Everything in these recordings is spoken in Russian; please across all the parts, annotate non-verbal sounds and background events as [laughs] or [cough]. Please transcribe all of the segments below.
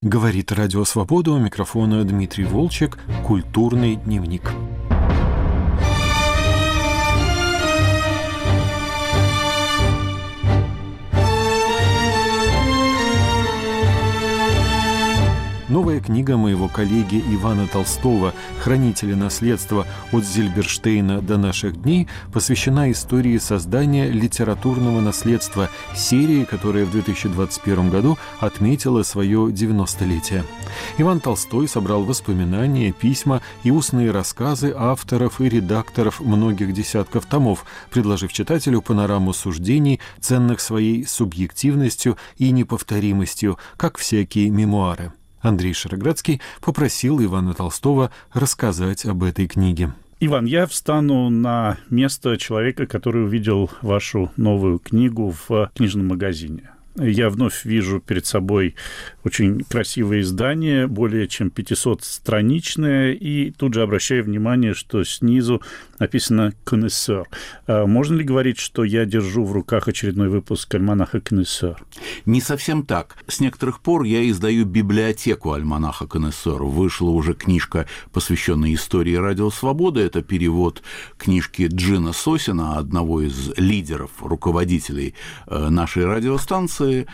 Говорит Радио Свобода у микрофона Дмитрий Волчек «Культурный дневник». Новая книга моего коллеги Ивана Толстого «Хранители наследства от Зильберштейна до наших дней» посвящена истории создания литературного наследства серии, которая в 2021 году отметила свое 90-летие. Иван Толстой собрал воспоминания, письма и устные рассказы авторов и редакторов многих десятков томов, предложив читателю панораму суждений, ценных своей субъективностью и неповторимостью, как всякие мемуары. Андрей Шароградский попросил Ивана Толстого рассказать об этой книге. Иван, я встану на место человека, который увидел вашу новую книгу в книжном магазине я вновь вижу перед собой очень красивое издание, более чем 500-страничное, и тут же обращаю внимание, что снизу написано «Конессер». А можно ли говорить, что я держу в руках очередной выпуск альманаха «Конессер»? Не совсем так. С некоторых пор я издаю библиотеку альманаха «Конессер». Вышла уже книжка, посвященная истории радио «Свобода». Это перевод книжки Джина Сосина, одного из лидеров, руководителей э, нашей радиостанции, Ниццы,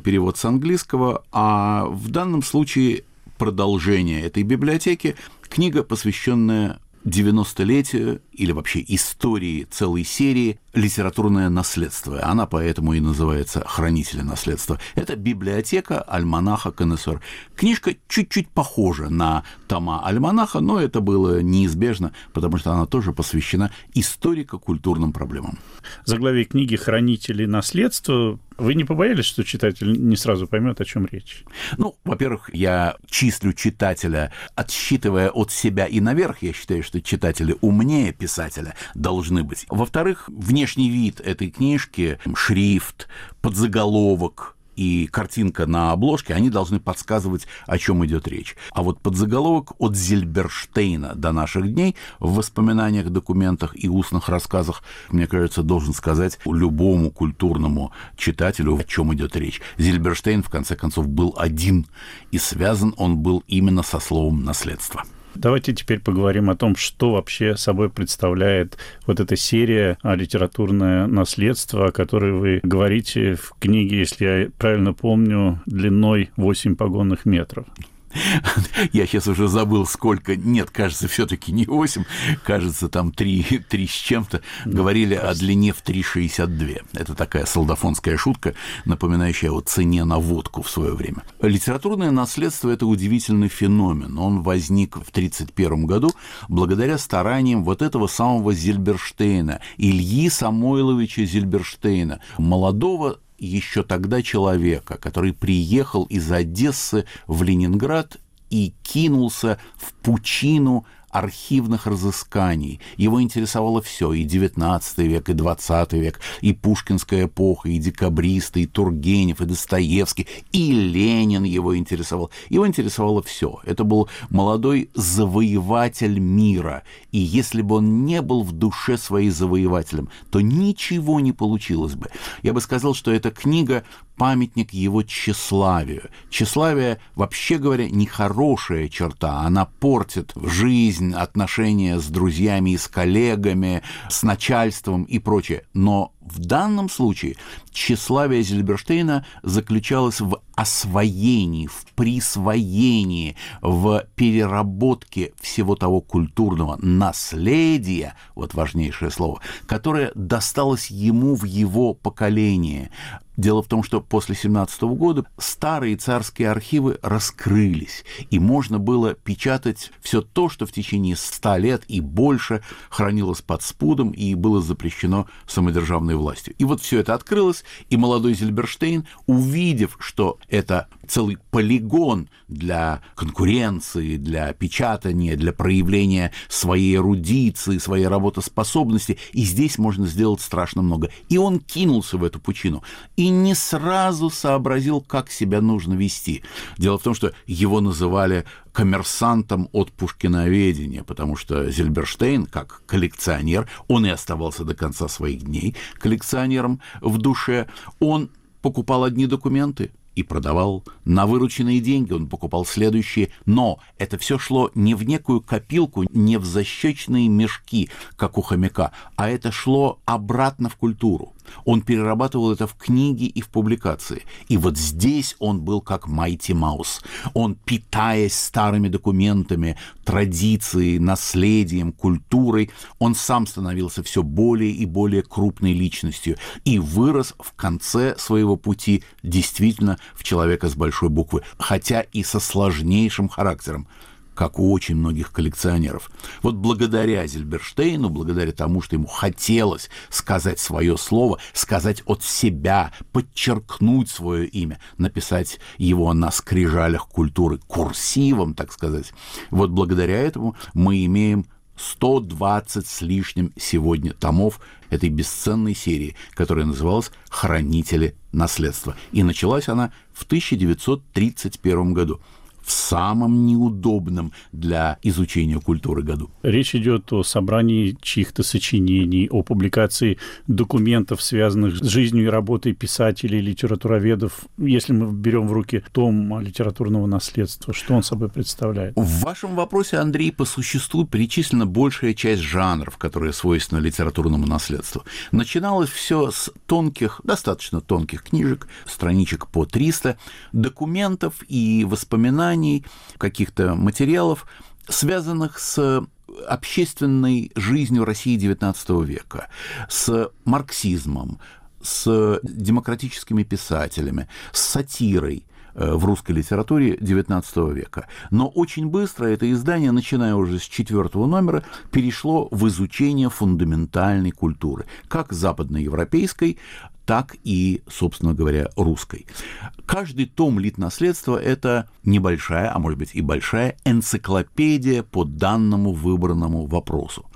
перевод с английского, а в данном случае продолжение этой библиотеки, книга, посвященная 90-летию или вообще истории целой серии литературное наследство. Она поэтому и называется «Хранители наследства». Это библиотека альманаха КНСР. Книжка чуть-чуть похожа на тома альманаха, но это было неизбежно, потому что она тоже посвящена историко-культурным проблемам. Заглавие книги «Хранители наследства» Вы не побоялись, что читатель не сразу поймет, о чем речь? Ну, во-первых, я числю читателя, отсчитывая от себя и наверх. Я считаю, что читатели умнее писателя должны быть. Во-вторых, внешний вид этой книжки, шрифт, подзаголовок, и картинка на обложке, они должны подсказывать, о чем идет речь. А вот подзаголовок от Зильберштейна до наших дней в воспоминаниях, документах и устных рассказах, мне кажется, должен сказать любому культурному читателю, о чем идет речь. Зильберштейн, в конце концов, был один, и связан он был именно со словом «наследство». Давайте теперь поговорим о том, что вообще собой представляет вот эта серия а, «Литературное наследство», о которой вы говорите в книге, если я правильно помню, длиной 8 погонных метров. [laughs] Я сейчас уже забыл, сколько. Нет, кажется, все-таки не 8, кажется, там 3, 3 с чем-то. Говорили о длине в 3,62. Это такая солдафонская шутка, напоминающая о цене на водку в свое время. Литературное наследство – это удивительный феномен. Он возник в 1931 году благодаря стараниям вот этого самого Зильберштейна, Ильи Самойловича Зильберштейна, молодого еще тогда человека, который приехал из Одессы в Ленинград и кинулся в пучину архивных разысканий. Его интересовало все, и XIX век, и XX век, и Пушкинская эпоха, и декабристы, и Тургенев, и Достоевский, и Ленин его интересовал. Его интересовало все. Это был молодой завоеватель мира. И если бы он не был в душе своей завоевателем, то ничего не получилось бы. Я бы сказал, что эта книга памятник его тщеславию. Тщеславие, вообще говоря, нехорошая черта. Она портит жизнь, отношения с друзьями с коллегами, с начальством и прочее. Но в данном случае тщеславие Зильберштейна заключалось в освоении, в присвоении, в переработке всего того культурного наследия, вот важнейшее слово, которое досталось ему в его поколении. Дело в том, что после 17 года старые царские архивы раскрылись, и можно было печатать все то, что в течение 100 лет и больше хранилось под спудом и было запрещено самодержавной властью. И вот все это открылось, и молодой Зильберштейн, увидев, что это целый полигон для конкуренции, для печатания, для проявления своей эрудиции, своей работоспособности, и здесь можно сделать страшно много. И он кинулся в эту пучину и не сразу сообразил, как себя нужно вести. Дело в том, что его называли коммерсантом от пушкиноведения, потому что Зельберштейн, как коллекционер, он и оставался до конца своих дней коллекционером в душе, он покупал одни документы и продавал. На вырученные деньги он покупал следующие. Но это все шло не в некую копилку, не в защечные мешки, как у хомяка, а это шло обратно в культуру. Он перерабатывал это в книги и в публикации. И вот здесь он был как Майти Маус. Он, питаясь старыми документами, традицией, наследием, культурой, он сам становился все более и более крупной личностью и вырос в конце своего пути действительно в человека с большой буквы, хотя и со сложнейшим характером как у очень многих коллекционеров. Вот благодаря Зильберштейну, благодаря тому, что ему хотелось сказать свое слово, сказать от себя, подчеркнуть свое имя, написать его на скрижалях культуры, курсивом, так сказать, вот благодаря этому мы имеем 120 с лишним сегодня томов этой бесценной серии, которая называлась «Хранители наследства». И началась она в 1931 году в самом неудобном для изучения культуры году. Речь идет о собрании чьих-то сочинений, о публикации документов, связанных с жизнью и работой писателей, литературоведов. Если мы берем в руки том литературного наследства, что он собой представляет? В вашем вопросе, Андрей, по существу перечислена большая часть жанров, которые свойственны литературному наследству. Начиналось все с тонких, достаточно тонких книжек, страничек по 300, документов и воспоминаний воспоминаний, каких-то материалов, связанных с общественной жизнью России XIX века, с марксизмом, с демократическими писателями, с сатирой э, в русской литературе XIX века. Но очень быстро это издание, начиная уже с четвертого номера, перешло в изучение фундаментальной культуры, как западноевропейской, так и, собственно говоря, русской. Каждый том литнаследства – это небольшая, а может быть и большая энциклопедия по данному выбранному вопросу.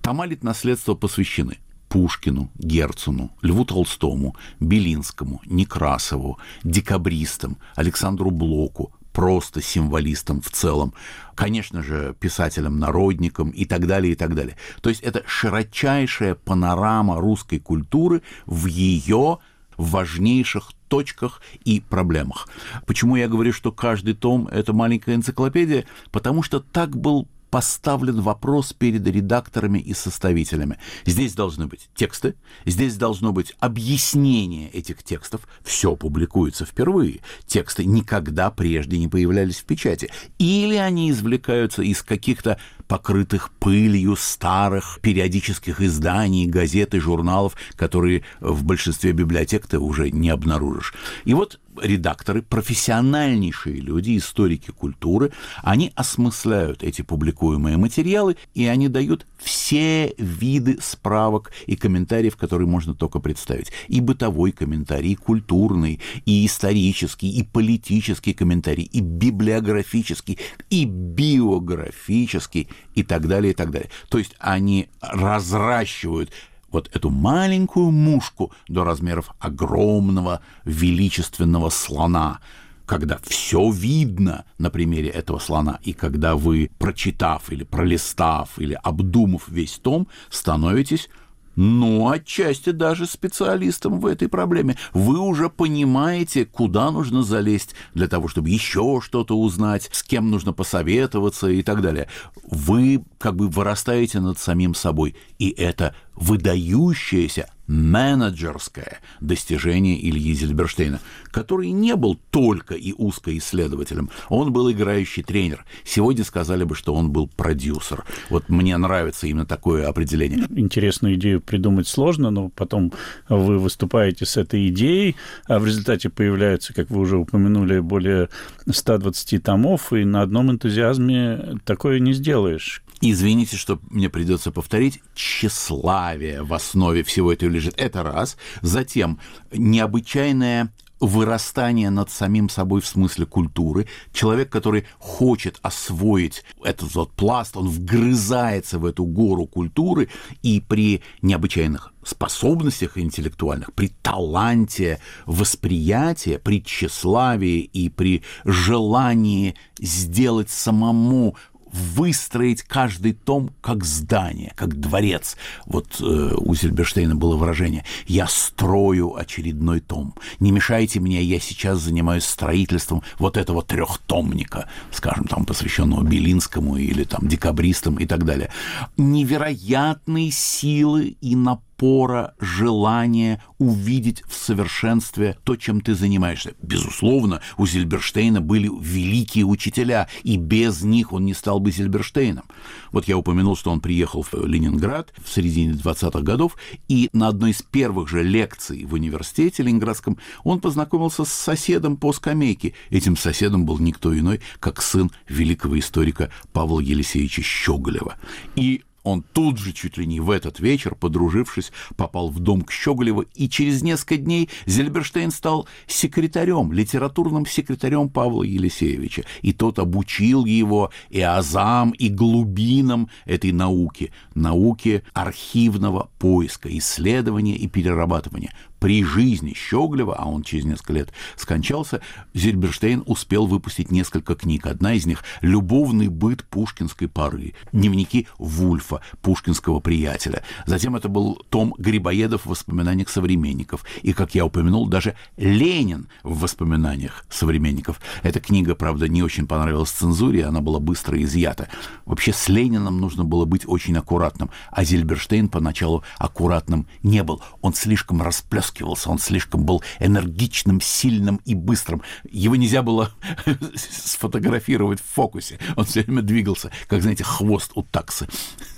Тома литнаследства посвящены Пушкину, Герцену, Льву Толстому, Белинскому, Некрасову, декабристам, Александру Блоку, просто символистом в целом, конечно же, писателем-народником и так далее, и так далее. То есть это широчайшая панорама русской культуры в ее важнейших точках и проблемах. Почему я говорю, что каждый том — это маленькая энциклопедия? Потому что так был поставлен вопрос перед редакторами и составителями. Здесь должны быть тексты, здесь должно быть объяснение этих текстов. Все публикуется впервые. Тексты никогда прежде не появлялись в печати. Или они извлекаются из каких-то покрытых пылью старых периодических изданий, газет и журналов, которые в большинстве библиотек ты уже не обнаружишь. И вот редакторы, профессиональнейшие люди, историки культуры, они осмысляют эти публикуемые материалы, и они дают все виды справок и комментариев, которые можно только представить. И бытовой комментарий, и культурный, и исторический, и политический комментарий, и библиографический, и биографический, и так далее, и так далее. То есть они разращивают вот эту маленькую мушку до размеров огромного величественного слона, когда все видно на примере этого слона, и когда вы, прочитав или пролистав или обдумав весь том, становитесь ну, отчасти даже специалистом в этой проблеме. Вы уже понимаете, куда нужно залезть для того, чтобы еще что-то узнать, с кем нужно посоветоваться и так далее. Вы как бы вырастаете над самим собой, и это выдающееся менеджерское достижение Ильи Зельберштейна, который не был только и узкоисследователем, он был играющий тренер. Сегодня сказали бы, что он был продюсер. Вот мне нравится именно такое определение. Интересную идею придумать сложно, но потом вы выступаете с этой идеей, а в результате появляются, как вы уже упомянули, более 120 томов, и на одном энтузиазме такое не сделаешь. Извините, что мне придется повторить, тщеславие в основе всего этого лежит. Это раз. Затем необычайное вырастание над самим собой в смысле культуры. Человек, который хочет освоить этот вот пласт, он вгрызается в эту гору культуры, и при необычайных способностях интеллектуальных, при таланте восприятия, при тщеславии и при желании сделать самому выстроить каждый том как здание, как дворец. Вот э, у Зильберштейна было выражение «я строю очередной том». Не мешайте мне, я сейчас занимаюсь строительством вот этого трехтомника, скажем, там, посвященного Белинскому или там декабристам и так далее. Невероятные силы и напор опора, желание увидеть в совершенстве то, чем ты занимаешься. Безусловно, у Зильберштейна были великие учителя, и без них он не стал бы Зильберштейном. Вот я упомянул, что он приехал в Ленинград в середине 20-х годов, и на одной из первых же лекций в университете ленинградском он познакомился с соседом по скамейке. Этим соседом был никто иной, как сын великого историка Павла Елисеевича Щеголева. И он тут же, чуть ли не в этот вечер, подружившись, попал в дом к Щеголеву, и через несколько дней Зельберштейн стал секретарем, литературным секретарем Павла Елисеевича. И тот обучил его и азам, и глубинам этой науки, науки архивного поиска, исследования и перерабатывания при жизни Щеглева, а он через несколько лет скончался, Зильберштейн успел выпустить несколько книг. Одна из них «Любовный быт пушкинской поры», дневники Вульфа, пушкинского приятеля. Затем это был том Грибоедов в воспоминаниях современников. И, как я упомянул, даже Ленин в воспоминаниях современников. Эта книга, правда, не очень понравилась цензуре, она была быстро изъята. Вообще с Лениным нужно было быть очень аккуратным, а Зильберштейн поначалу аккуратным не был. Он слишком расплескался вытаскивался, он слишком был энергичным, сильным и быстрым. Его нельзя было [laughs] сфотографировать в фокусе. Он все время двигался, как, знаете, хвост у таксы.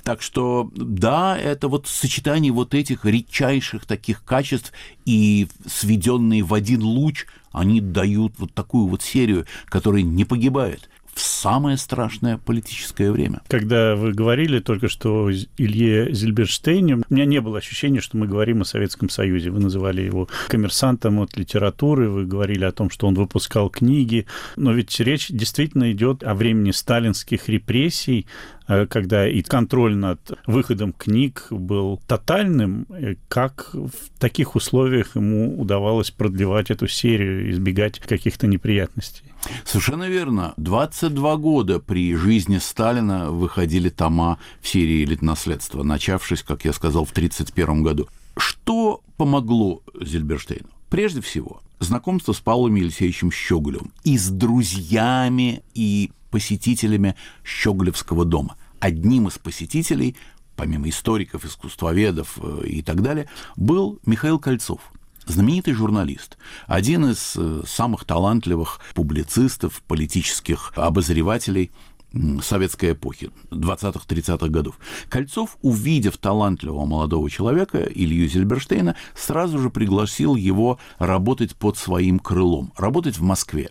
Так что, да, это вот сочетание вот этих редчайших таких качеств и сведенные в один луч, они дают вот такую вот серию, которая не погибает в самое страшное политическое время. Когда вы говорили только что Илье Зильберштейне, у меня не было ощущения, что мы говорим о Советском Союзе. Вы называли его коммерсантом от литературы, вы говорили о том, что он выпускал книги, но ведь речь действительно идет о времени сталинских репрессий, когда и контроль над выходом книг был тотальным, э, как в таких условиях ему удавалось продлевать эту серию, избегать каких-то неприятностей? Совершенно верно. 22 года при жизни Сталина выходили тома в серии «Элитнаследство», начавшись, как я сказал, в 1931 году. Что помогло Зильберштейну? Прежде всего, знакомство с Павлом Елисеевичем Щеголевым и с друзьями и посетителями Щеголевского дома. Одним из посетителей, помимо историков, искусствоведов э, и так далее, был Михаил Кольцов – знаменитый журналист, один из э, самых талантливых публицистов, политических обозревателей советской эпохи, 20-30-х годов. Кольцов, увидев талантливого молодого человека, Илью Зильберштейна, сразу же пригласил его работать под своим крылом, работать в Москве.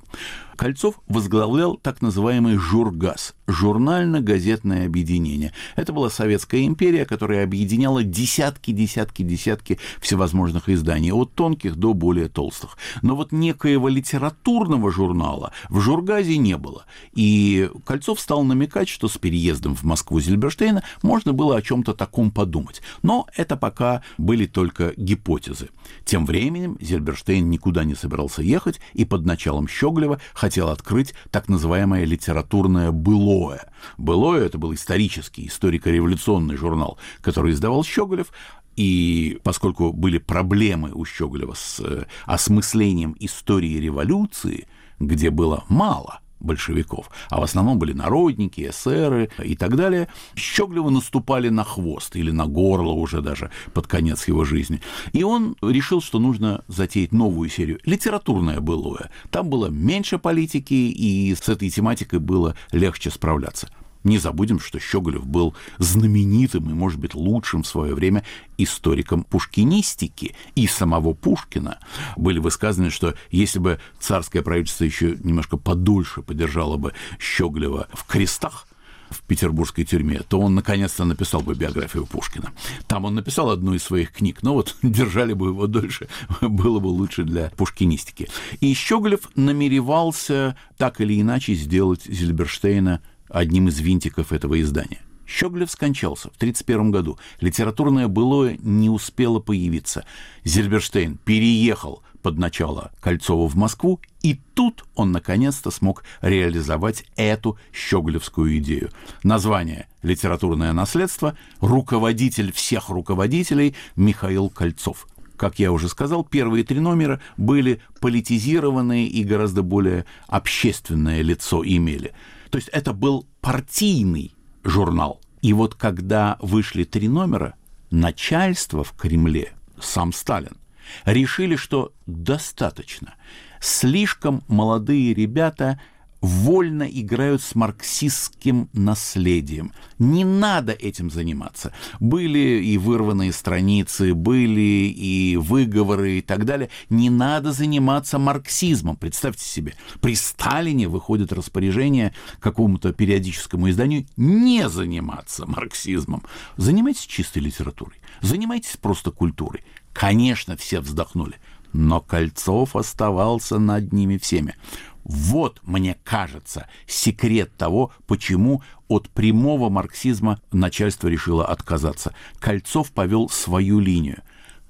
Кольцов возглавлял так называемый «Жургаз» – журнально-газетное объединение. Это была Советская империя, которая объединяла десятки, десятки, десятки всевозможных изданий, от тонких до более толстых. Но вот некоего литературного журнала в «Жургазе» не было. И Кольцов стал намекать, что с переездом в Москву Зильберштейна можно было о чем-то таком подумать. Но это пока были только гипотезы. Тем временем Зильберштейн никуда не собирался ехать, и под началом Щеглева хотел открыть так называемое литературное «былое». «Былое» — это был исторический, историко-революционный журнал, который издавал Щеголев, и поскольку были проблемы у Щеголева с э, осмыслением истории революции, где было мало большевиков, а в основном были народники, эсеры и так далее, Щеглевы наступали на хвост или на горло уже даже под конец его жизни. И он решил, что нужно затеять новую серию. Литературное былое. Там было меньше политики, и с этой тематикой было легче справляться. Не забудем, что Щеголев был знаменитым и, может быть, лучшим в свое время историком пушкинистики и самого Пушкина. Были высказаны, что если бы царское правительство еще немножко подольше поддержало бы Щеглева в крестах, в петербургской тюрьме, то он наконец-то написал бы биографию Пушкина. Там он написал одну из своих книг, но вот [laughs] держали бы его дольше, [laughs] было бы лучше для пушкинистики. И Щеголев намеревался так или иначе сделать Зильберштейна одним из винтиков этого издания. Щеглев скончался в 1931 году. Литературное былое не успело появиться. Зильберштейн переехал под начало Кольцова в Москву, и тут он наконец-то смог реализовать эту щеглевскую идею. Название «Литературное наследство», руководитель всех руководителей Михаил Кольцов – как я уже сказал, первые три номера были политизированные и гораздо более общественное лицо имели. То есть это был партийный журнал. И вот когда вышли три номера, начальство в Кремле, сам Сталин, решили, что достаточно. Слишком молодые ребята вольно играют с марксистским наследием. Не надо этим заниматься. Были и вырванные страницы, были и выговоры и так далее. Не надо заниматься марксизмом. Представьте себе, при Сталине выходит распоряжение какому-то периодическому изданию не заниматься марксизмом. Занимайтесь чистой литературой, занимайтесь просто культурой. Конечно, все вздохнули, но Кольцов оставался над ними всеми. Вот, мне кажется, секрет того, почему от прямого марксизма начальство решило отказаться. Кольцов повел свою линию.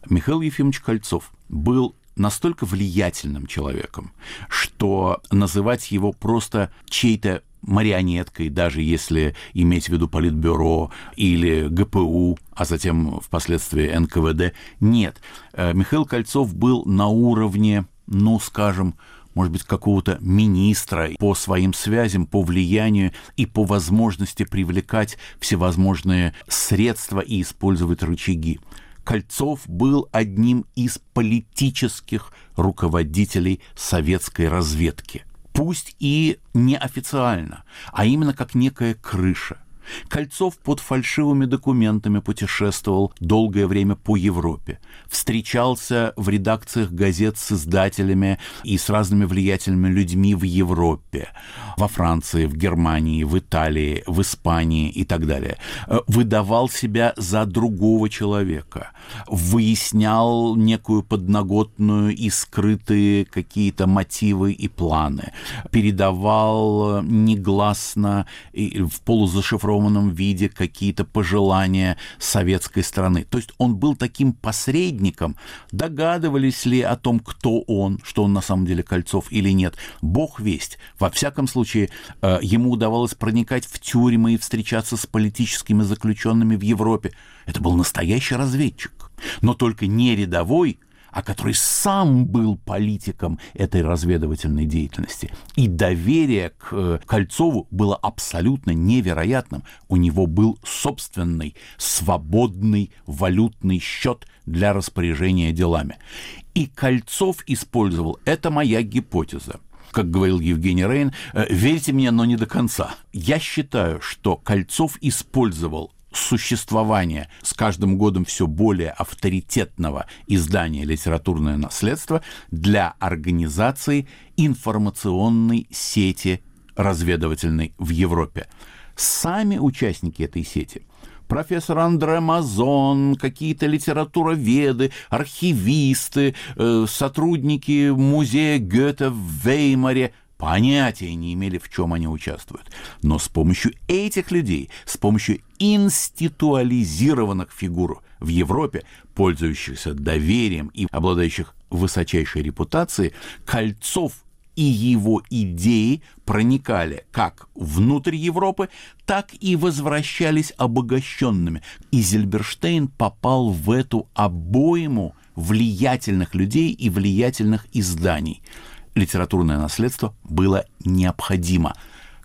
Михаил Ефимович Кольцов был настолько влиятельным человеком, что называть его просто чьей-то марионеткой, даже если иметь в виду Политбюро или ГПУ, а затем впоследствии НКВД. Нет, э, Михаил Кольцов был на уровне, ну, скажем, может быть, какого-то министра по своим связям, по влиянию и по возможности привлекать всевозможные средства и использовать рычаги. Кольцов был одним из политических руководителей советской разведки. Пусть и неофициально, а именно как некая крыша. Кольцов под фальшивыми документами путешествовал долгое время по Европе, встречался в редакциях газет с издателями и с разными влиятельными людьми в Европе, во Франции, в Германии, в Италии, в Испании и так далее. Э, выдавал себя за другого человека, выяснял некую подноготную и скрытые какие-то мотивы и планы, передавал негласно в полузашифрованном зашифрованном виде какие-то пожелания советской страны. То есть он был таким посредником. Догадывались ли о том, кто он, что он на самом деле Кольцов или нет? Бог весть. Во всяком случае, э, ему удавалось проникать в тюрьмы и встречаться с политическими заключенными в Европе. Это был настоящий разведчик. Но только не рядовой, а который сам был политиком этой разведывательной деятельности. И доверие к э, Кольцову было абсолютно невероятным. У него был собственный свободный валютный счет для распоряжения делами. И Кольцов использовал, это моя гипотеза, как говорил Евгений Рейн, «Э, верьте мне, но не до конца. Я считаю, что Кольцов использовал существования с каждым годом все более авторитетного издания «Литературное наследство» для организации информационной сети разведывательной в Европе. Сами участники этой сети профессор Андре Мазон, какие-то литературоведы, архивисты, э, сотрудники музея Гёте в Веймаре понятия не имели, в чем они участвуют. Но с помощью этих людей, с помощью институализированных фигур в Европе, пользующихся доверием и обладающих высочайшей репутацией, Кольцов и его идеи проникали как внутрь Европы, так и возвращались обогащенными. И Зильберштейн попал в эту обойму влиятельных людей и влиятельных изданий – литературное наследство было необходимо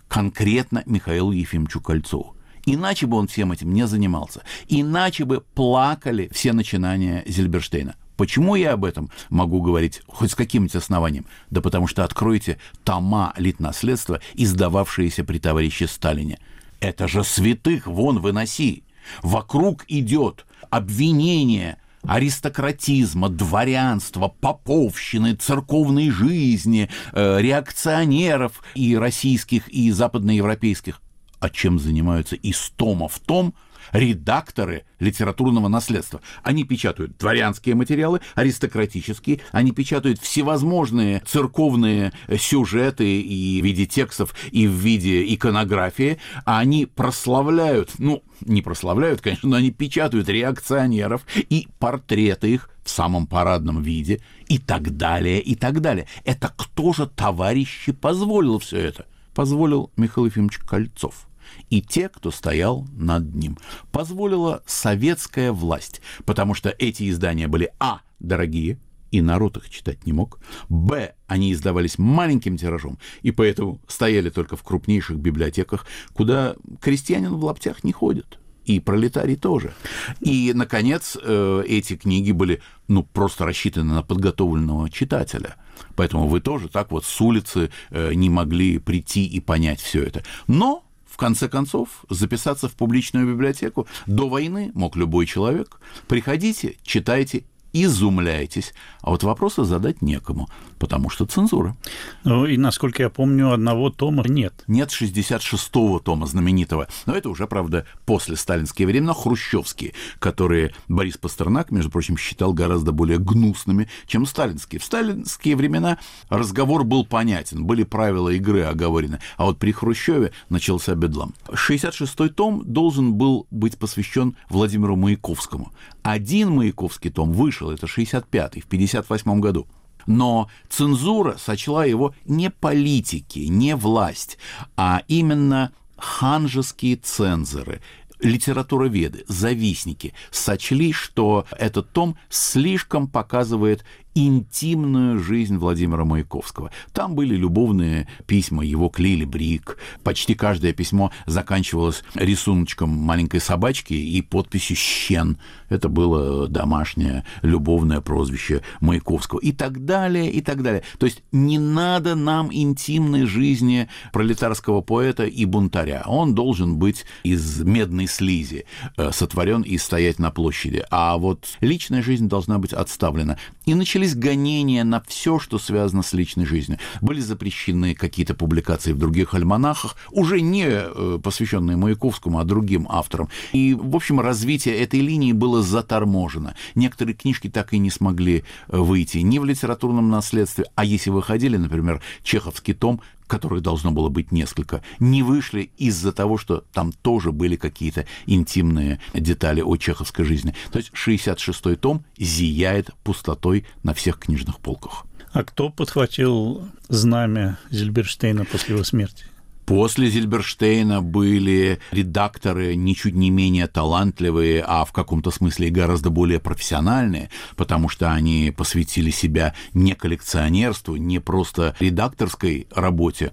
конкретно Михаилу Ефимовичу Кольцову. Иначе бы он всем этим не занимался. Иначе бы плакали все начинания Зильберштейна. Почему я об этом могу говорить хоть с каким-нибудь основанием? Да потому что откройте тома литнаследства, издававшиеся при товарище Сталине. Это же святых вон выноси. Вокруг идет обвинение аристократизма, дворянства, поповщины, церковной жизни, э, реакционеров и российских, и западноевропейских. А чем занимаются из тома в том – редакторы литературного наследства. Они печатают дворянские материалы, аристократические, они печатают всевозможные церковные сюжеты и в виде текстов, и в виде иконографии, а они прославляют, ну, не прославляют, конечно, но они печатают реакционеров и портреты их в самом парадном виде и так далее, и так далее. Это кто же, товарищи, позволил все это? Позволил Михаил Ефимович Кольцов и те, кто стоял над ним. Позволила советская власть, потому что эти издания были а. дорогие, и народ их читать не мог. Б. Они издавались маленьким тиражом, и поэтому стояли только в крупнейших библиотеках, куда крестьянин в лаптях не ходит. И пролетарий тоже. И, наконец, э, эти книги были ну, просто рассчитаны на подготовленного читателя. Поэтому вы тоже так вот с улицы э, не могли прийти и понять все это. Но конце концов, записаться в публичную библиотеку до войны мог любой человек. Приходите, читайте изумляетесь, а вот вопросы задать некому, потому что цензура. Ну и, насколько я помню, одного тома нет. Нет 66-го тома знаменитого, но это уже, правда, после сталинские времена, хрущевские, которые Борис Пастернак, между прочим, считал гораздо более гнусными, чем сталинские. В сталинские времена разговор был понятен, были правила игры оговорены, а вот при Хрущеве начался бедлам. 66-й том должен был быть посвящен Владимиру Маяковскому. Один Маяковский том вышел, это 65-й, в 58 году. Но цензура сочла его не политики, не власть, а именно ханжеские цензоры, литературоведы, завистники сочли, что этот том слишком показывает интимную жизнь Владимира Маяковского. Там были любовные письма его к Лили Брик. Почти каждое письмо заканчивалось рисуночком маленькой собачки и подписью «Щен». Это было домашнее любовное прозвище Маяковского. И так далее, и так далее. То есть не надо нам интимной жизни пролетарского поэта и бунтаря. Он должен быть из медной слизи, э, сотворен и стоять на площади. А вот личная жизнь должна быть отставлена. И начались начались гонения на все, что связано с личной жизнью. Были запрещены какие-то публикации в других альманахах, уже не э, посвященные Маяковскому, а другим авторам. И, в общем, развитие этой линии было заторможено. Некоторые книжки так и не смогли э, выйти ни в литературном наследстве, а если выходили, например, чеховский том, которых должно было быть несколько, не вышли из-за того, что там тоже были какие-то интимные детали о чеховской жизни. То есть 66-й том зияет пустотой на всех книжных полках. А кто подхватил знамя Зильберштейна после его смерти? После Зильберштейна были редакторы ничуть не менее талантливые, а в каком-то смысле гораздо более профессиональные, потому что они посвятили себя не коллекционерству, не просто редакторской работе,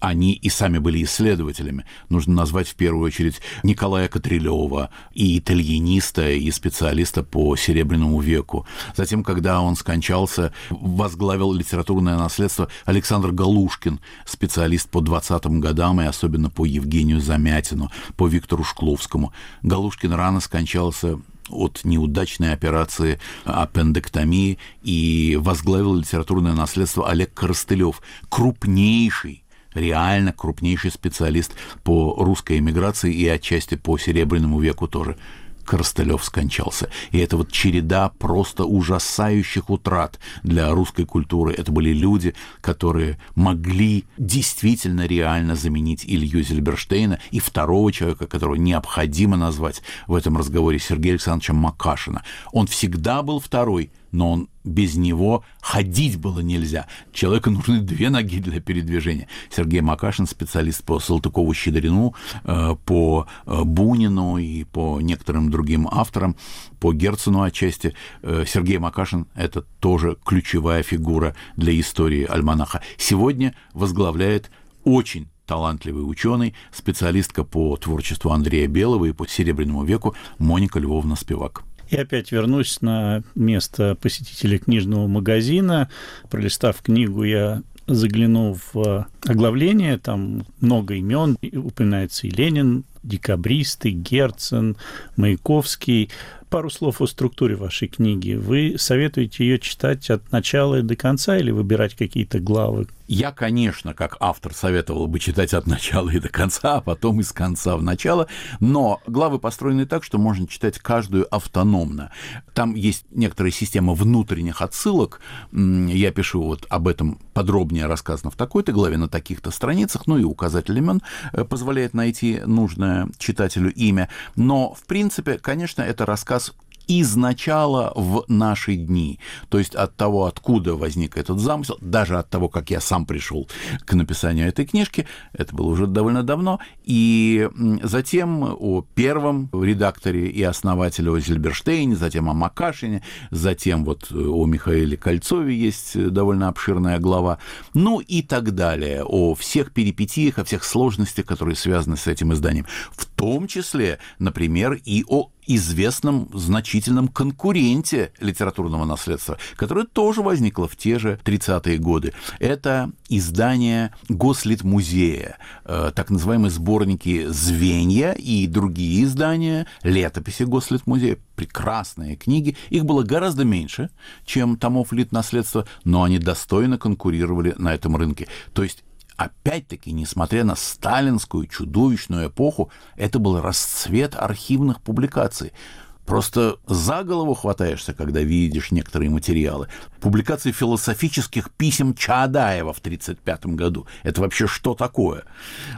они и сами были исследователями. Нужно назвать в первую очередь Николая Катрилева, и итальяниста, и специалиста по Серебряному веку. Затем, когда он скончался, возглавил литературное наследство Александр Галушкин, специалист по 20-м годам и особенно по Евгению Замятину, по Виктору Шкловскому. Галушкин рано скончался от неудачной операции аппендэктомии и возглавил литературное наследство Олег Коростылев, крупнейший реально крупнейший специалист по русской эмиграции и отчасти по Серебряному веку тоже. Коростылев скончался. И это вот череда просто ужасающих утрат для русской культуры. Это были люди, которые могли действительно реально заменить Илью Зельберштейна и второго человека, которого необходимо назвать в этом разговоре, Сергея Александровича Макашина. Он всегда был второй, но он без него ходить было нельзя. Человеку нужны две ноги для передвижения. Сергей Макашин, специалист по Салтыкову-Щедрину, э, по э, Бунину и по некоторым другим авторам, по Герцену отчасти. Э, Сергей Макашин – это тоже ключевая фигура для истории альманаха. Сегодня возглавляет очень талантливый ученый, специалистка по творчеству Андрея Белого и по Серебряному веку Моника Львовна Спивак. И опять вернусь на место посетителя книжного магазина. Пролистав книгу, я заглянул в оглавление, там много имен, упоминается и Ленин, декабристы, Герцен, Маяковский. Пару слов о структуре вашей книги. Вы советуете ее читать от начала до конца или выбирать какие-то главы? Я, конечно, как автор советовал бы читать от начала и до конца, а потом из конца в начало, но главы построены так, что можно читать каждую автономно. Там есть некоторая система внутренних отсылок. Я пишу вот об этом подробнее рассказано в такой-то главе на таких-то страницах, ну и указатель имен э, позволяет найти нужное читателю имя. Но, в принципе, конечно, это рассказ из начала в наши дни. То есть от того, откуда возник этот замысел, даже от того, как я сам пришел к написанию этой книжки, это было уже довольно давно, и затем о первом редакторе и основателе о Зильберштейне, затем о Макашине, затем вот о Михаиле Кольцове есть довольно обширная глава, ну и так далее, о всех перипетиях, о всех сложностях, которые связаны с этим изданием, в том числе, например, и о известном значительном конкуренте литературного наследства, которое тоже возникло в те же 30-е годы. Это издание Гослитмузея, э, так называемые сборники «Звенья» и другие издания, летописи Гослитмузея, прекрасные книги. Их было гораздо меньше, чем томов литнаследства, но они достойно конкурировали на этом рынке. То есть Опять-таки, несмотря на сталинскую чудовищную эпоху, это был расцвет архивных публикаций. Просто за голову хватаешься, когда видишь некоторые материалы. Публикации философических писем Чаадаева в 1935 году. Это вообще что такое?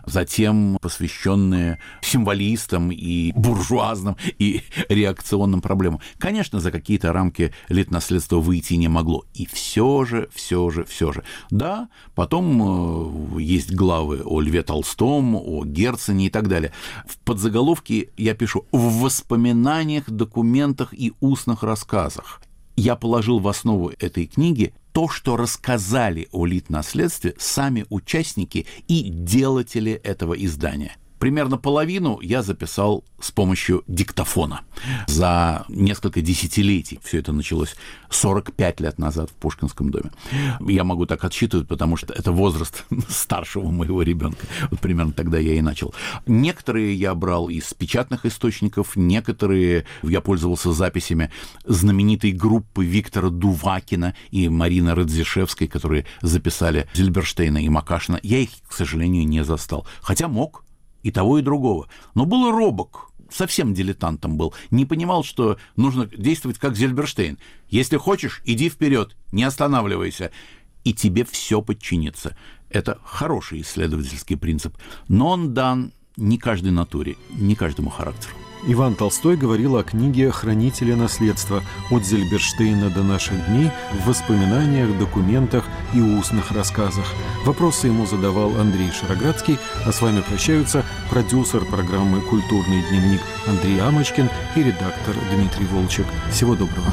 Затем посвященные символистам и буржуазным и [laughs] реакционным проблемам. Конечно, за какие-то рамки литнаследства выйти не могло. И все же, все же, все же. Да, потом э, есть главы о Льве Толстом, о Герцене и так далее. В подзаголовке я пишу «В воспоминаниях документах и устных рассказах. Я положил в основу этой книги то, что рассказали о литнаследстве сами участники и делатели этого издания – Примерно половину я записал с помощью диктофона. За несколько десятилетий все это началось 45 лет назад в Пушкинском доме. Я могу так отсчитывать, потому что это возраст [laughs] старшего моего ребенка. Вот примерно тогда я и начал. Некоторые я брал из печатных источников, некоторые я пользовался записями знаменитой группы Виктора Дувакина и Марины Радзишевской, которые записали Зильберштейна и Макашина. Я их, к сожалению, не застал. Хотя мог, и того, и другого. Но был робок, совсем дилетантом был, не понимал, что нужно действовать как Зельберштейн. Если хочешь, иди вперед, не останавливайся, и тебе все подчинится. Это хороший исследовательский принцип, но он дан не каждой натуре, не каждому характеру. Иван Толстой говорил о книге «Хранители наследства» от Зельберштейна до наших дней в воспоминаниях, документах и устных рассказах. Вопросы ему задавал Андрей Шароградский, а с вами прощаются продюсер программы «Культурный дневник» Андрей Амочкин и редактор Дмитрий Волчек. Всего доброго.